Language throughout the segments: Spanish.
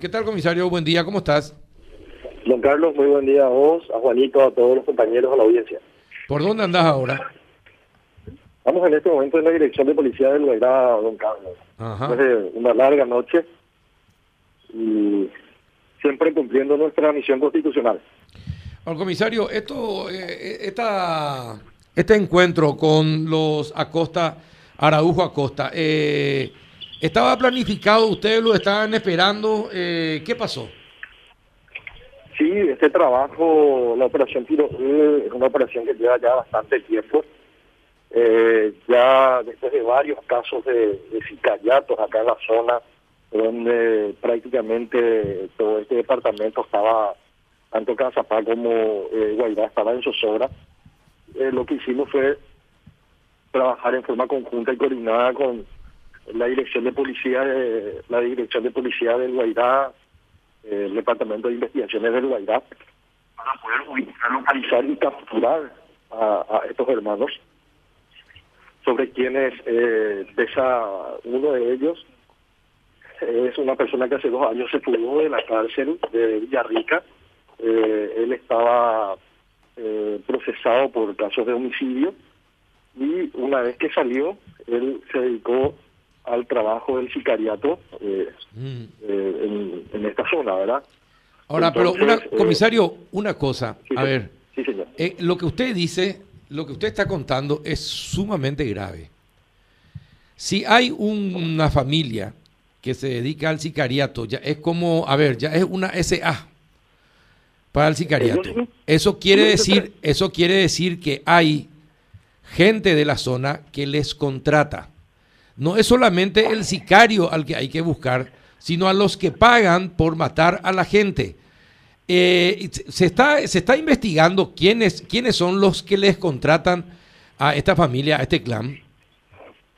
¿Qué tal, comisario? Buen día, ¿cómo estás? Don Carlos, muy buen día a vos, a Juanito, a todos los compañeros, a la audiencia. ¿Por dónde andás ahora? Estamos en este momento en la dirección de policía del Guairá, don Carlos. Ajá. Después de una larga noche y siempre cumpliendo nuestra misión constitucional. Bueno, comisario, esto, eh, esta, este encuentro con los Acosta, Araujo Acosta, eh, ¿estaba planificado? ¿Ustedes lo estaban esperando? Eh, ¿Qué pasó? Sí, este trabajo, la operación Tiro es una operación que lleva ya bastante tiempo. Eh, ya después de varios casos de, de sicariatos acá en la zona, donde prácticamente todo este departamento estaba, tanto Cazapá como eh, Guairá estaba en zozobra, eh, lo que hicimos fue trabajar en forma conjunta y coordinada con la dirección de policía de, la dirección de policía del Guairá, eh, el departamento de investigaciones del Guairá, para poder ubicar, localizar y capturar a, estos hermanos sobre quienes eh, pesa uno de ellos es una persona que hace dos años se fugó de la cárcel de Villarrica. Eh, él estaba eh, procesado por casos de homicidio y una vez que salió, él se dedicó al trabajo del sicariato eh, Mm. eh, en, en esta zona, ¿verdad? Ahora, pero una, eh, comisario, una cosa, Sí, a ver, Sí, señor. eh, lo que usted dice, lo que usted está contando es sumamente grave. Si hay un- una familia que se dedica al sicariato, ya es como, a ver, ya es una SA para el sicariato. Eso quiere decir, eso quiere decir que hay gente de la zona que les contrata. No es solamente el sicario al que hay que buscar, sino a los que pagan por matar a la gente. Eh, se- está, se está investigando quiénes, quiénes son los que les contratan a esta familia, a este clan.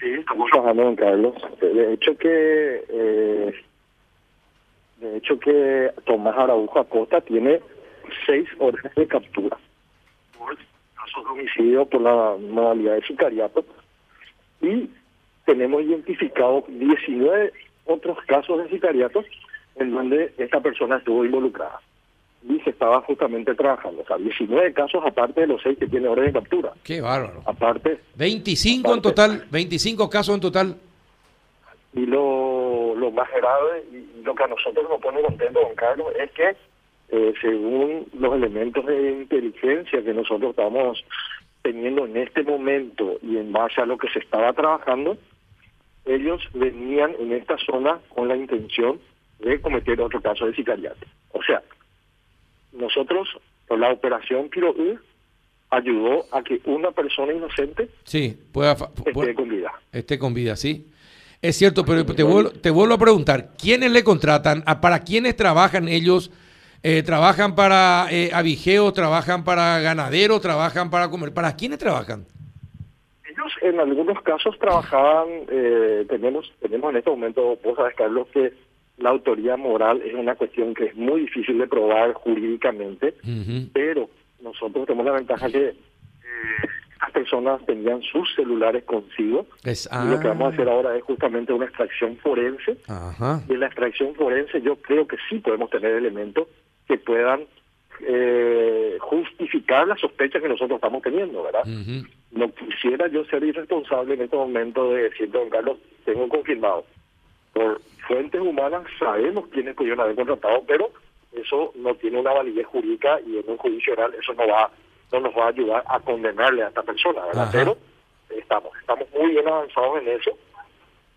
Sí, estamos trabajando, don Carlos. De hecho que eh, de hecho que Tomás Araujo Acosta tiene seis órdenes de captura por casos de homicidio por la modalidad de sicariato y tenemos identificado 19 otros casos de sicariato en donde esta persona estuvo involucrada y se estaba justamente trabajando. O sea, 19 casos aparte de los seis que tiene orden de captura. Qué bárbaro. Aparte, 25 en total, 25 casos en total. Y lo, lo más grave y lo que a nosotros nos pone contento, don Carlos, es que eh, según los elementos de inteligencia que nosotros estamos teniendo en este momento y en base a lo que se estaba trabajando, ellos venían en esta zona con la intención de cometer otro caso de sicariato. O sea, nosotros, por la operación Piro U, ayudó a que una persona inocente Sí, pueda, esté pueda- con vida. esté con vida, sí. Es cierto, pero te vuelvo, te vuelvo a preguntar, ¿quiénes le contratan? ¿A- ¿Para quiénes trabajan ellos? Eh, ¿Trabajan para eh, avigeos? ¿Trabajan para ganaderos? ¿Trabajan para comer? ¿Para quiénes trabajan? En algunos casos trabajaban, eh, tenemos, tenemos en este momento, vos sabes Carlos, que la autoría moral es una cuestión que es muy difícil de probar jurídicamente, pero nosotros tenemos la ventaja que eh, estas personas tenían sus celulares consigo Es- y lo que vamos a hacer ah, ahora es justamente una extracción forense. Ajá. De la extracción forense yo creo que sí podemos tener elementos que puedan eh, justificar la sospecha que nosotros estamos teniendo, ¿verdad? No quisiera yo ser irresponsable en este momento de decir, don Carlos, tengo confirmado. Por fuentes humanas sabemos quiénes pudieron haber contratado, pero eso no tiene una validez jurídica y en un juicio oral eso no va no nos va a ayudar a condenarle a esta persona, ¿verdad? Ajá. Pero estamos, estamos muy bien avanzados en eso.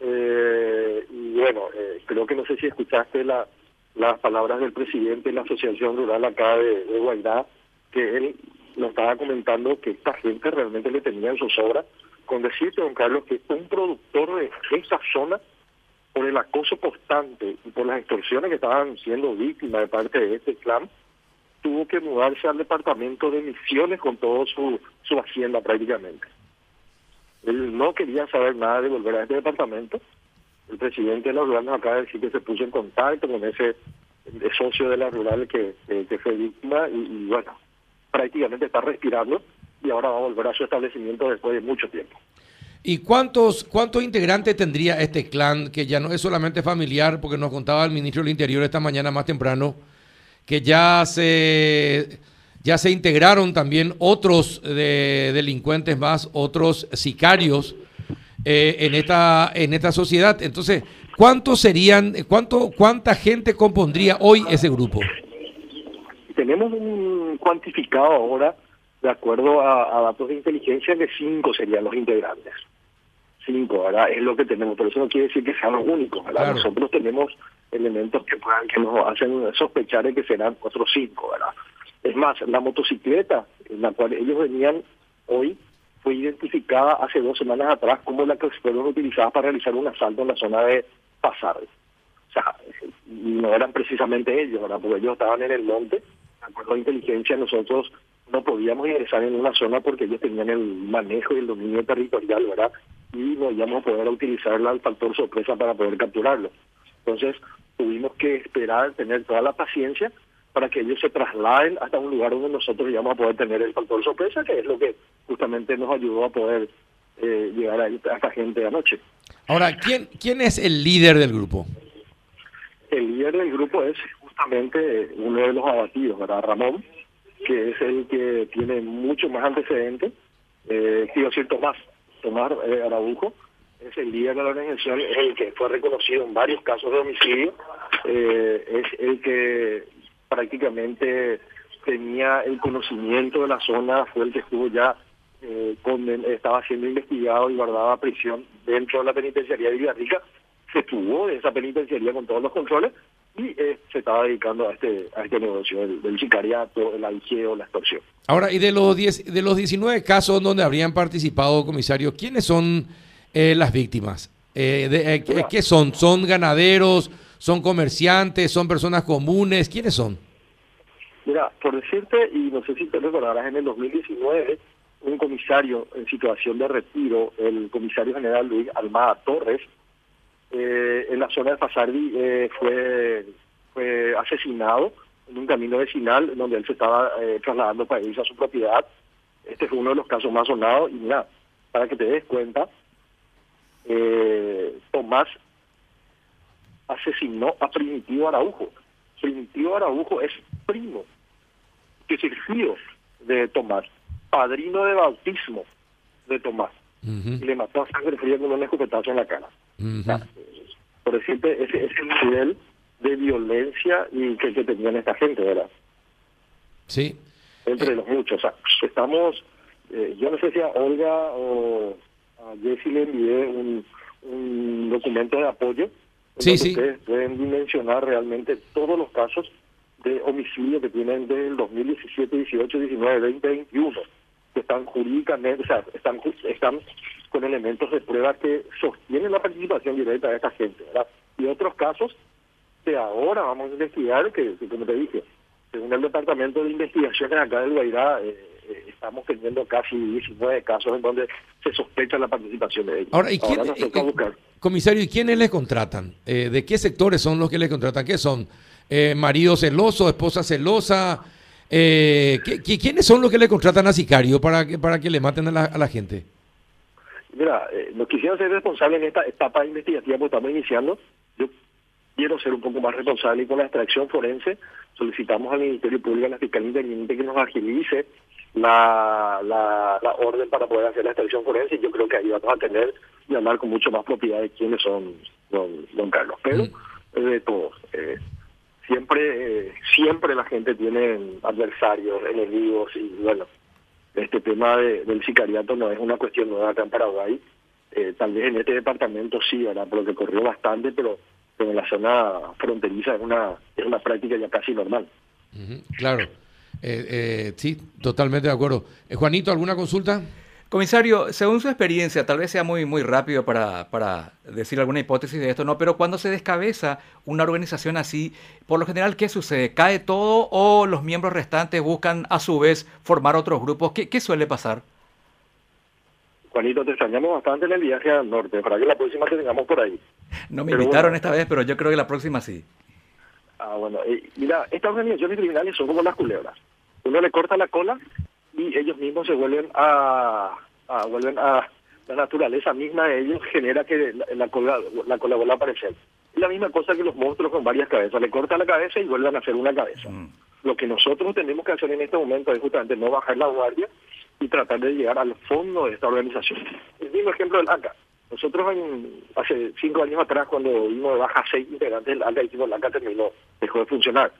Eh, y bueno, eh, creo que no sé si escuchaste la, las palabras del presidente de la Asociación Rural acá de, de que él nos estaba comentando que esta gente realmente le tenía en sus obras, con decirte, don Carlos, que un productor de esa zona, por el acoso constante y por las extorsiones que estaban siendo víctimas de parte de este clan, tuvo que mudarse al departamento de Misiones con todo su, su hacienda prácticamente. Él no quería saber nada de volver a este departamento. El presidente de la rural nos acaba de decir que se puso en contacto con ese eh, socio de la rural que, que fue víctima y, y bueno, prácticamente está respirando y ahora va a volver a su establecimiento después de mucho tiempo. ¿Y cuántos, cuántos integrantes tendría este clan que ya no es solamente familiar, porque nos contaba el ministro del Interior esta mañana más temprano, que ya se, ya se integraron también otros de, delincuentes más, otros sicarios eh, en, esta, en esta sociedad? Entonces, ¿cuántos serían, cuánto, cuánta gente compondría hoy ese grupo? Tenemos un cuantificado ahora, de acuerdo a, a datos de inteligencia, que cinco serían los integrantes cinco, ¿verdad? Es lo que tenemos, pero eso no quiere decir que sean los únicos, ¿verdad? Nosotros tenemos elementos que puedan, que nos hacen sospechar de que serán otros cinco, ¿verdad? Es más, la motocicleta en la cual ellos venían hoy fue identificada hace dos semanas atrás como la que fueron utilizadas para realizar un asalto en la zona de Pasar. O sea, no eran precisamente ellos, ¿verdad? Porque ellos estaban en el monte, de acuerdo a inteligencia, nosotros no podíamos ingresar en una zona porque ellos tenían el manejo y el dominio territorial, ¿verdad? y no íbamos a poder utilizar el factor sorpresa para poder capturarlo. Entonces tuvimos que esperar, tener toda la paciencia para que ellos se trasladen hasta un lugar donde nosotros íbamos a poder tener el factor sorpresa, que es lo que justamente nos ayudó a poder eh, llegar a, esta gente anoche. Ahora, ¿quién, ¿quién es el líder del grupo? El líder del grupo es justamente uno de los abatidos, ¿verdad? Ramón, que es el que tiene mucho más antecedentes, eh, quiero decir Tomás, Tomás eh, Araujo, es el líder de la organización, es el que fue reconocido en varios casos de homicidio, eh, es el que prácticamente tenía el conocimiento de la zona, fue el que estuvo ya, eh, con, estaba siendo investigado y guardaba prisión dentro de la penitenciaría de Villarrica, se tuvo de esa penitenciaría con todos los controles y eh, se estaba dedicando a este a este negocio del, sicariato, el alqueo, la extorsión. Ahora, y de los 10, de los 19 casos donde habrían participado, comisario, ¿quiénes son eh, las víctimas? Eh, de, ¿Qué son? ¿Son ganaderos? ¿Son comerciantes? ¿Son personas comunes? ¿Quiénes son? Mira, por decirte, y no sé si te recordarás, en el 2019, un comisario en situación de retiro, el comisario general Luis Almada Torres, eh, en la zona de Fasardi eh, fue, fue asesinado en un camino vecinal donde él se estaba eh, trasladando para irse a su propiedad. Este fue uno de los casos más sonados y mira, para que te des cuenta, Tomás asesinó a Primitivo Araujo. Primitivo Araujo es primo, que es el tío de Tomás, padrino de bautismo de Tomás. Y le mató a sangre fría con un escopetazo en la cara por decirte, ese es el nivel de violencia y que, que tenían esta gente, ¿verdad? Sí. Entre los muchos. O sea, estamos, eh, yo no sé si a Olga o a Jessy le envié un, un documento de apoyo. Sí, sí. Ustedes pueden dimensionar realmente todos los casos de homicidio que tienen del 2017, 18, 19, 20, 21, que están jurídicamente, o sea, están, están con elementos de prueba que sostienen la participación directa de esta gente, ¿verdad? Y otros casos que ahora vamos a investigar, que, como te dije, según el Departamento de Investigaciones acá del Guairá, eh, eh, estamos teniendo casi 19 casos en donde se sospecha la participación de ellos. Ahora, ¿y quién, eh, comisario, ¿y quiénes les contratan? ¿De qué sectores son los que les contratan? ¿Qué son? ¿Marido celoso, esposa celosa? ¿Quiénes son los que le contratan a sicario para que, para que le maten a la, a la gente? Mira, eh, no quisiera ser responsable en esta etapa investigativa porque estamos iniciando. Yo quiero ser un poco más responsable y con la extracción forense solicitamos al Ministerio Público, a la Fiscalía Independiente que nos agilice la, la, orden para poder hacer la extracción forense y yo creo que ahí vamos a tener y hablar con mucho más propiedad de quiénes son don, don Carlos. Pero mm. de todos. Eh, siempre, eh, siempre la gente tiene adversarios, enemigos y bueno, este tema del sicariato no es una cuestión nueva acá en Paraguay. Eh, tal vez en este departamento sí, ¿verdad? Porque corrió bastante, pero, pero en la zona fronteriza es una, es una práctica ya casi normal. claro. Eh, eh, sí, totalmente de acuerdo. Juanito, ¿alguna consulta? Comisario, según su experiencia, tal vez sea muy, muy rápido para, para, decir alguna hipótesis de esto, ¿no? Pero cuando se descabeza una organización así, por lo general, ¿qué sucede? ¿Cae todo o los miembros restantes buscan a su vez formar otros grupos? ¿Qué, qué suele pasar? Juanito, te extrañamos bastante en el viaje al norte, para que la próxima te tengamos por ahí. No me invitaron esta vez, pero yo creo que la próxima sí. Ah, bueno, eh, mira, estas organizaciones criminales son como las culebras. Uno le corta la cola y ellos mismos se vuelven a, vuelven a, la naturaleza misma de ellos genera que la, la cola, la cola vuelva a aparecer. Es la misma cosa que los monstruos con varias cabezas, le cortan la cabeza y vuelven a hacer una cabeza. Mm. Lo que nosotros tenemos que hacer en este momento es justamente no bajar la guardia y tratar de llegar al fondo de esta organización. El mismo ejemplo del ACA. Nosotros en, hace cinco años atrás, cuando vimos de baja seis integrantes dijimos el ACA terminó, dejó de funcionar,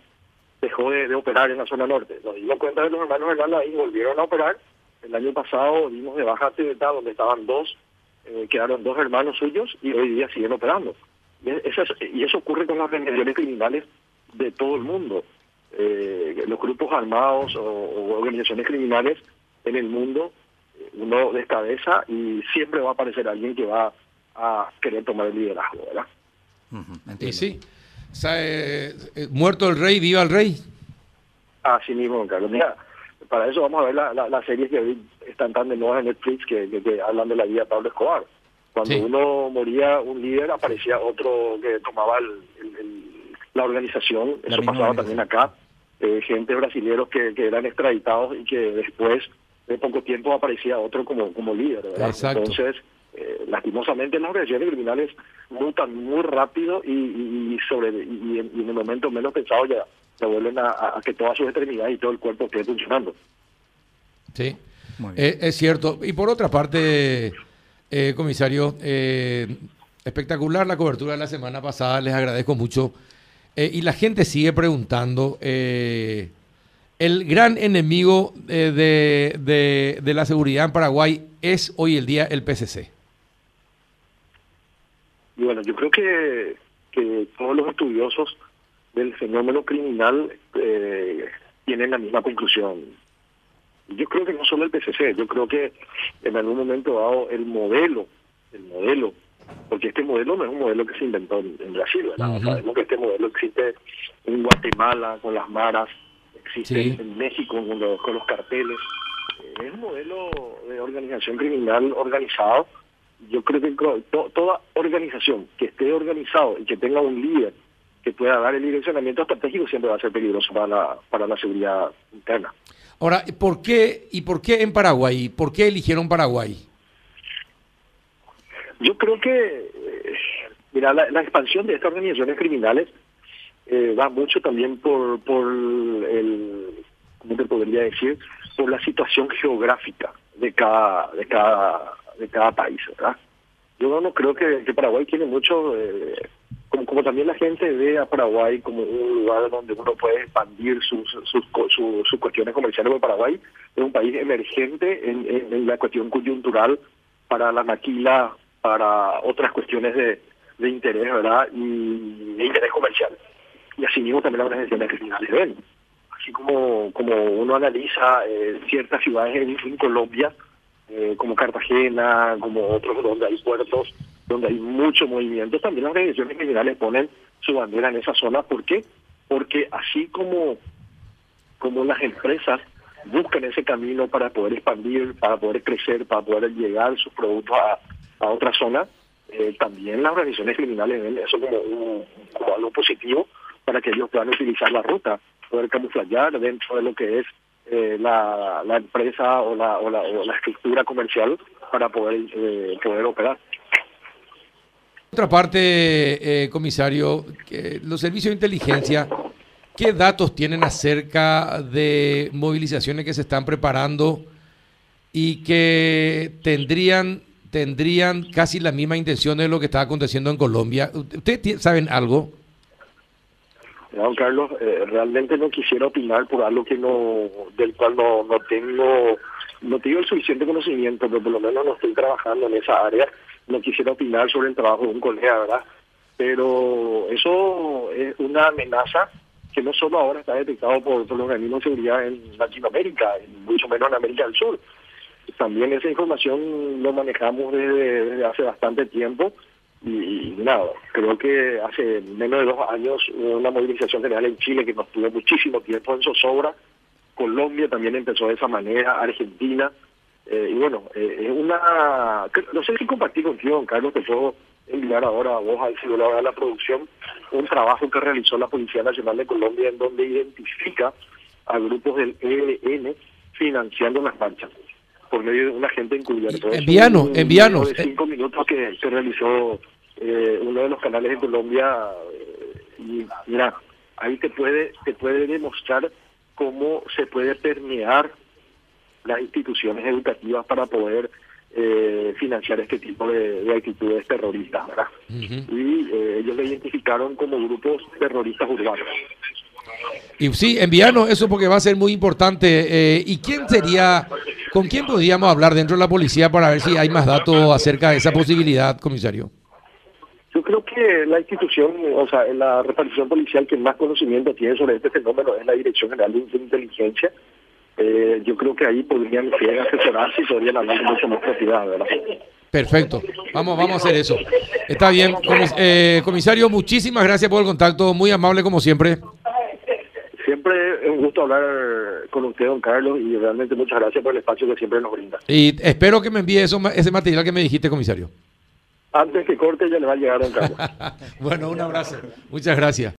dejó de, operar en la zona norte. Nos dimos cuenta de los hermanos Hernández ahí volvieron a operar. El año pasado dimos de baja Tibetá, donde estaban dos, eh, quedaron dos hermanos suyos y hoy día siguen operando. Y eso, es- y eso ocurre con las organizaciones criminales de todo el mundo. Eh, los grupos armados o, organizaciones criminales en el mundo, uno descabeza y siempre va a aparecer alguien que va a querer tomar el liderazgo, ¿verdad? Ujú, Y sí. O sea, eh, eh, muerto el rey, viva el rey. Así mismo, Carlos. Mira, para eso vamos a ver la- la- las series que hoy están tan de moda en Netflix que, que- que hablan de la vida de Pablo Escobar. Cuando Sí. uno moría un líder, aparecía otro que tomaba el- el- el- la organización. La Eso pasaba organización. también acá. Eh, gente brasileños que, que eran extraditados y que después de poco tiempo aparecía otro como, como líder, ¿verdad? Exacto. Entonces, eh, lastimosamente las organizaciones criminales mutan muy rápido y, y- y sobre y en, y en el momento menos pensado ya, ya vuelven a, a- que toda su extremidad y todo el cuerpo quede funcionando. Sí. Eh, es cierto. Y por otra parte, eh, comisario, eh, espectacular la cobertura de la semana pasada, les agradezco mucho. Eh, y la gente sigue preguntando, eh, el gran enemigo eh, de, de- de la seguridad en Paraguay es hoy el día el PCC. Y bueno, yo creo que, que todos los estudiosos del fenómeno criminal eh, tienen la misma conclusión. Yo creo que no solo el PCC, yo creo que en algún momento dado el modelo, el modelo, porque este modelo no es un modelo que se inventó en, en Brasil, ¿verdad? Sabemos que este modelo existe en Guatemala con las maras, existe Sí. en México con los, con los carteles. Eh, Es un modelo de organización criminal organizado yo creo que to- toda organización que esté organizado y que tenga un líder que pueda dar el direccionamiento estratégico siempre va a ser peligroso para la, para la seguridad interna. Ahora, ¿por qué y por qué en Paraguay? ¿Por qué eligieron Paraguay? Yo creo que, eh, mira, la, la expansión de estas organizaciones criminales eh, va mucho también por, por el, ¿cómo te podría decir? Por la situación geográfica de cada, de cada, de cada país, ¿verdad? Yo no creo que, Paraguay tiene mucho, eh, como, como también la gente ve a Paraguay como un lugar donde uno puede expandir sus, sus, co- su- sus cuestiones comerciales, porque Paraguay es un país emergente en, en- en la cuestión coyuntural para la maquila, para otras cuestiones de, de interés, ¿verdad? Y de interés comercial. También las organizaciones criminales ven. Así como, como uno analiza eh, ciertas ciudades en, Colombia, eh, como Cartagena, como otros donde hay puertos, donde hay mucho movimiento, también las organizaciones criminales ponen su bandera en esa zona. ¿Por qué? Porque así como, como las empresas buscan ese camino para poder expandir, para poder crecer, para poder llegar sus productos a, a otra zona, eh, también las organizaciones criminales ven eso como, un- como algo positivo para que ellos puedan utilizar la ruta, poder camuflar dentro de lo que es eh, la, la empresa o la, o la, o la estructura comercial para poder eh, poder operar. Otra parte, eh, comisario, los servicios de inteligencia, ¿qué datos tienen acerca de movilizaciones que se están preparando y que tendrían tendrían casi la misma intención de lo que está aconteciendo en Colombia? ¿Ustedes saben algo? Don Carlos, eh, realmente no quisiera opinar por algo que no, del cual no, no tengo, no tengo el suficiente conocimiento, pero por lo menos no estoy trabajando en esa área. No quisiera opinar sobre el trabajo de un colega, ¿verdad? Pero eso es una amenaza que no solo ahora está detectado por, por los organismos de seguridad en Latinoamérica, mucho menos en América del Sur. También esa información lo manejamos desde hace bastante tiempo y, nada, creo que hace menos de dos años una movilización general en Chile que nos tuvo muchísimo tiempo en zozobra. Colombia también empezó de esa manera, Argentina. eh, y bueno, eh, es una... que- No sé si compartí contigo, don Carlos, te puedo enviar ahora a vos, al celular de la producción, un trabajo que realizó la Policía Nacional de Colombia en donde identifica a grupos del ELN financiando las marchas. Por medio de un agente encubierto. Es Envíanos, un envíanos. video De cinco minutos que se realizó eh, uno de los canales de Colombia eh, y mira, ahí te puede te puede demostrar cómo se puede permear las instituciones educativas para poder eh, financiar este tipo de, de actitudes terroristas, ¿verdad? Ujú. Y eh, ellos lo identificaron como grupos terroristas urbanos. Y sí, envíanos eso porque va a ser muy importante. Eh, ¿Y quién sería, con quién podríamos hablar dentro de la policía para ver si hay más datos acerca de esa posibilidad, comisario? Yo creo que la institución, o sea, la repartición policial que más conocimiento tiene sobre este fenómeno es la Dirección General de Inteligencia. Eh, yo creo que ahí podrían asesorarse y podrían hablar con mucha más propiedad, ¿verdad? Perfecto. Vamos, vamos a hacer eso. Está bien. Comis- eh, comisario, muchísimas gracias por el contacto. Muy amable como siempre. Siempre es un gusto hablar con usted, don Carlos, y realmente muchas gracias por el espacio que siempre nos brinda. Y espero que me envíe eso, ese material que me dijiste, comisario. Antes que corte ya le va a llegar, don Carlos. bueno, un abrazo. Muchas gracias.